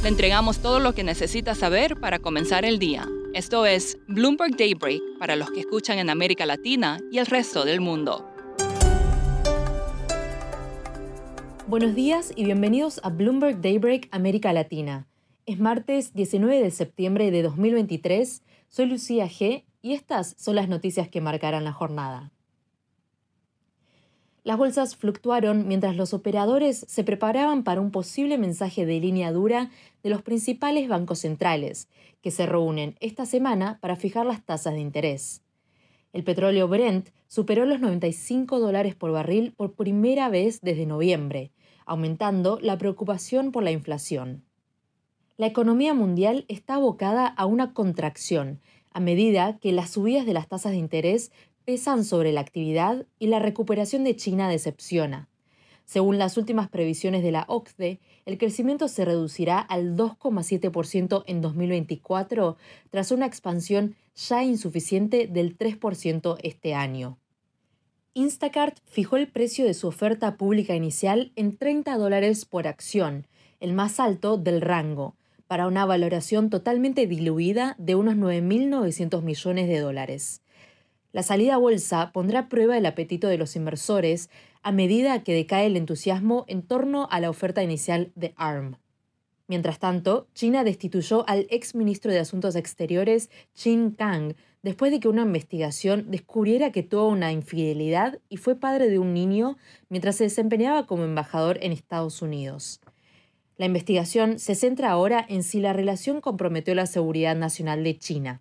Le entregamos todo lo que necesita saber para comenzar el día. Esto es Bloomberg Daybreak para los que escuchan en América Latina y el resto del mundo. Buenos días y bienvenidos a Bloomberg Daybreak América Latina. Es martes 19 de septiembre de 2023. Soy Lucía G y estas son las noticias que marcarán la jornada. Las bolsas fluctuaron mientras los operadores se preparaban para un posible mensaje de línea dura de los principales bancos centrales, que se reúnen esta semana para fijar las tasas de interés. El petróleo Brent superó los 95 dólares por barril por primera vez desde noviembre, aumentando la preocupación por la inflación. La economía mundial está abocada a una contracción a medida que las subidas de las tasas de interés pesan sobre la actividad y la recuperación de China decepciona. Según las últimas previsiones de la OCDE, el crecimiento se reducirá al 2,7% en 2024 tras una expansión ya insuficiente del 3% este año. Instacart fijó el precio de su oferta pública inicial en 30 dólares por acción, el más alto del rango, para una valoración totalmente diluida de unos 9.900 millones de dólares. La salida bolsa pondrá a prueba el apetito de los inversores a medida que decae el entusiasmo en torno a la oferta inicial de ARM. Mientras tanto, China destituyó al ex ministro de Asuntos Exteriores, Qin Kang, después de que una investigación descubriera que tuvo una infidelidad y fue padre de un niño mientras se desempeñaba como embajador en Estados Unidos. La investigación se centra ahora en si la relación comprometió la seguridad nacional de China.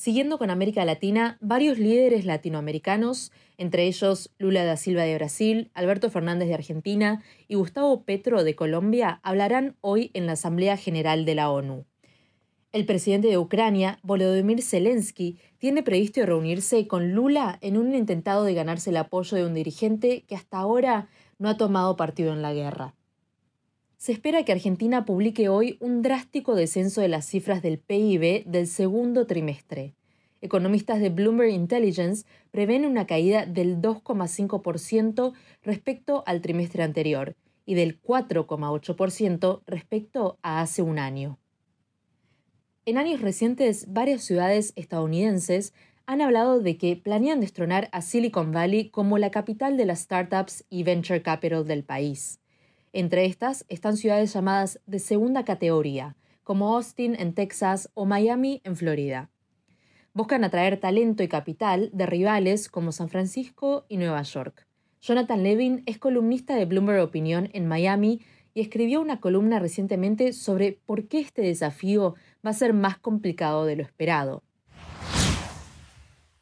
Siguiendo con América Latina, varios líderes latinoamericanos, entre ellos Lula da Silva de Brasil, Alberto Fernández de Argentina y Gustavo Petro de Colombia, hablarán hoy en la Asamblea General de la ONU. El presidente de Ucrania, Volodymyr Zelensky, tiene previsto reunirse con Lula en un intentado de ganarse el apoyo de un dirigente que hasta ahora no ha tomado partido en la guerra. Se espera que Argentina publique hoy un drástico descenso de las cifras del PIB del segundo trimestre. Economistas de Bloomberg Intelligence prevén una caída del 2,5% respecto al trimestre anterior y del 4,8% respecto a hace un año. En años recientes, varias ciudades estadounidenses han hablado de que planean destronar a Silicon Valley como la capital de las startups y venture capital del país. Entre estas están ciudades llamadas de segunda categoría, como Austin en Texas o Miami en Florida. Buscan atraer talento y capital de rivales como San Francisco y Nueva York. Jonathan Levin es columnista de Bloomberg Opinión en Miami y escribió una columna recientemente sobre por qué este desafío va a ser más complicado de lo esperado.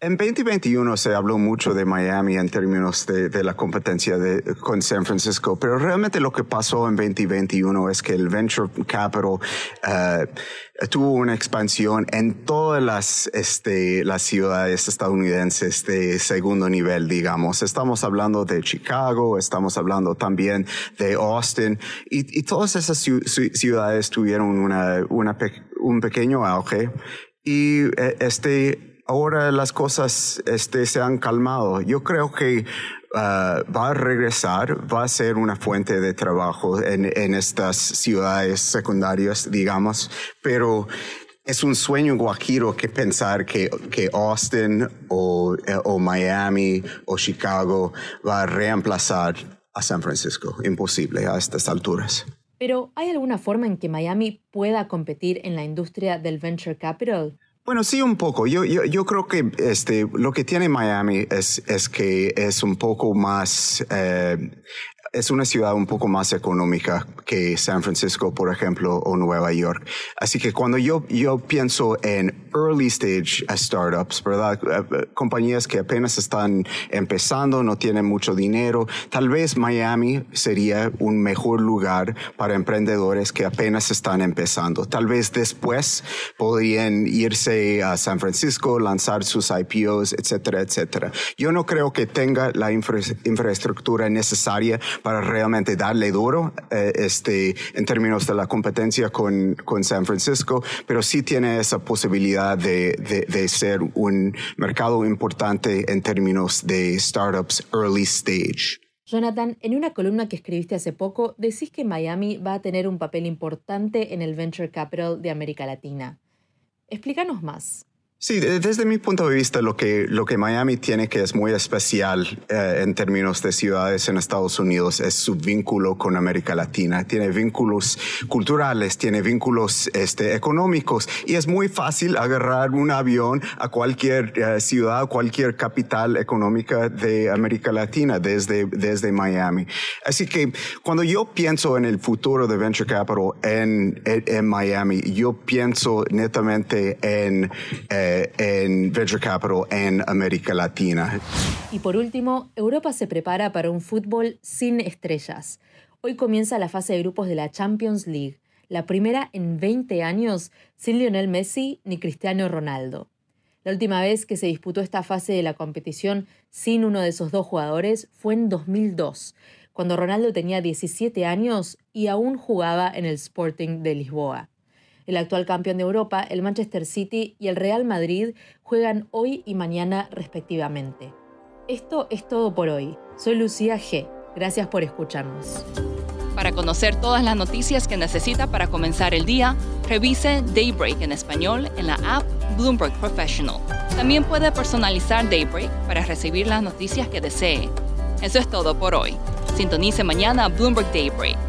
En 2021 se habló mucho de Miami en términos de, la competencia con San Francisco, pero realmente lo que pasó en 2021 es que el venture capital uh, tuvo una expansión en todas las, este, las ciudades estadounidenses de segundo nivel, digamos. Estamos hablando de Chicago, estamos hablando también de Austin y, y todas esas ciudades tuvieron una, una un pequeño auge y eh, este ahora las cosas este, se han calmado. Yo creo que uh, va a regresar, va a ser una fuente de trabajo en, estas ciudades secundarias, digamos, pero es un sueño guajiro que pensar que, que Austin o, o Miami o Chicago va a reemplazar a San Francisco. Imposible a estas alturas. Pero ¿hay alguna forma en que Miami pueda competir en la industria del venture capital? Bueno, sí, un poco. Yo, yo, yo, creo que este, lo que tiene Miami es, es que es un poco más, eh, es una ciudad un poco más económica que San Francisco, por ejemplo, o Nueva York. Así que cuando yo, yo pienso en early stage startups, ¿verdad? Eh, eh, compañías que apenas están empezando, no tienen mucho dinero, tal vez Miami sería un mejor lugar para emprendedores que apenas están empezando. Tal vez después podrían irse a San Francisco, lanzar sus IPOs, etcétera, etcétera. Yo no creo que tenga la infraestructura necesaria para realmente darle duro eh, este, en términos de la competencia con, con San Francisco, pero sí tiene esa posibilidad de, de, de ser un mercado importante en términos de startups early stage. Jonathan, en una columna que escribiste hace poco, decís que Miami va a tener un papel importante en el venture capital de América Latina. Explícanos más. Sí, desde mi punto de vista, lo que, lo que Miami tiene que es muy especial eh, en términos de ciudades en Estados Unidos es su vínculo con América Latina. Tiene vínculos culturales, tiene vínculos este, económicos y es muy fácil agarrar un avión a cualquier eh, ciudad, cualquier capital económica de América Latina desde, desde Miami. Así que cuando yo pienso en el futuro de Venture Capital en, en, Miami, yo pienso netamente en... Eh, en venture capital en América Latina. Y por último, Europa se prepara para un fútbol sin estrellas. Hoy comienza la fase de grupos de la Champions League, la primera en 20 años sin Lionel Messi ni Cristiano Ronaldo. La última vez que se disputó esta fase de la competición sin uno de esos dos jugadores fue en 2002, cuando Ronaldo tenía 17 años y aún jugaba en el Sporting de Lisboa. El actual campeón de Europa, el Manchester City y el Real Madrid juegan hoy y mañana respectivamente. Esto es todo por hoy. Soy Lucía G. Gracias por escucharnos. Para conocer todas las noticias que necesita para comenzar el día, revise Daybreak en español en la app Bloomberg Professional. También puede personalizar Daybreak para recibir las noticias que desee. Eso es todo por hoy. Sintonice mañana Bloomberg Daybreak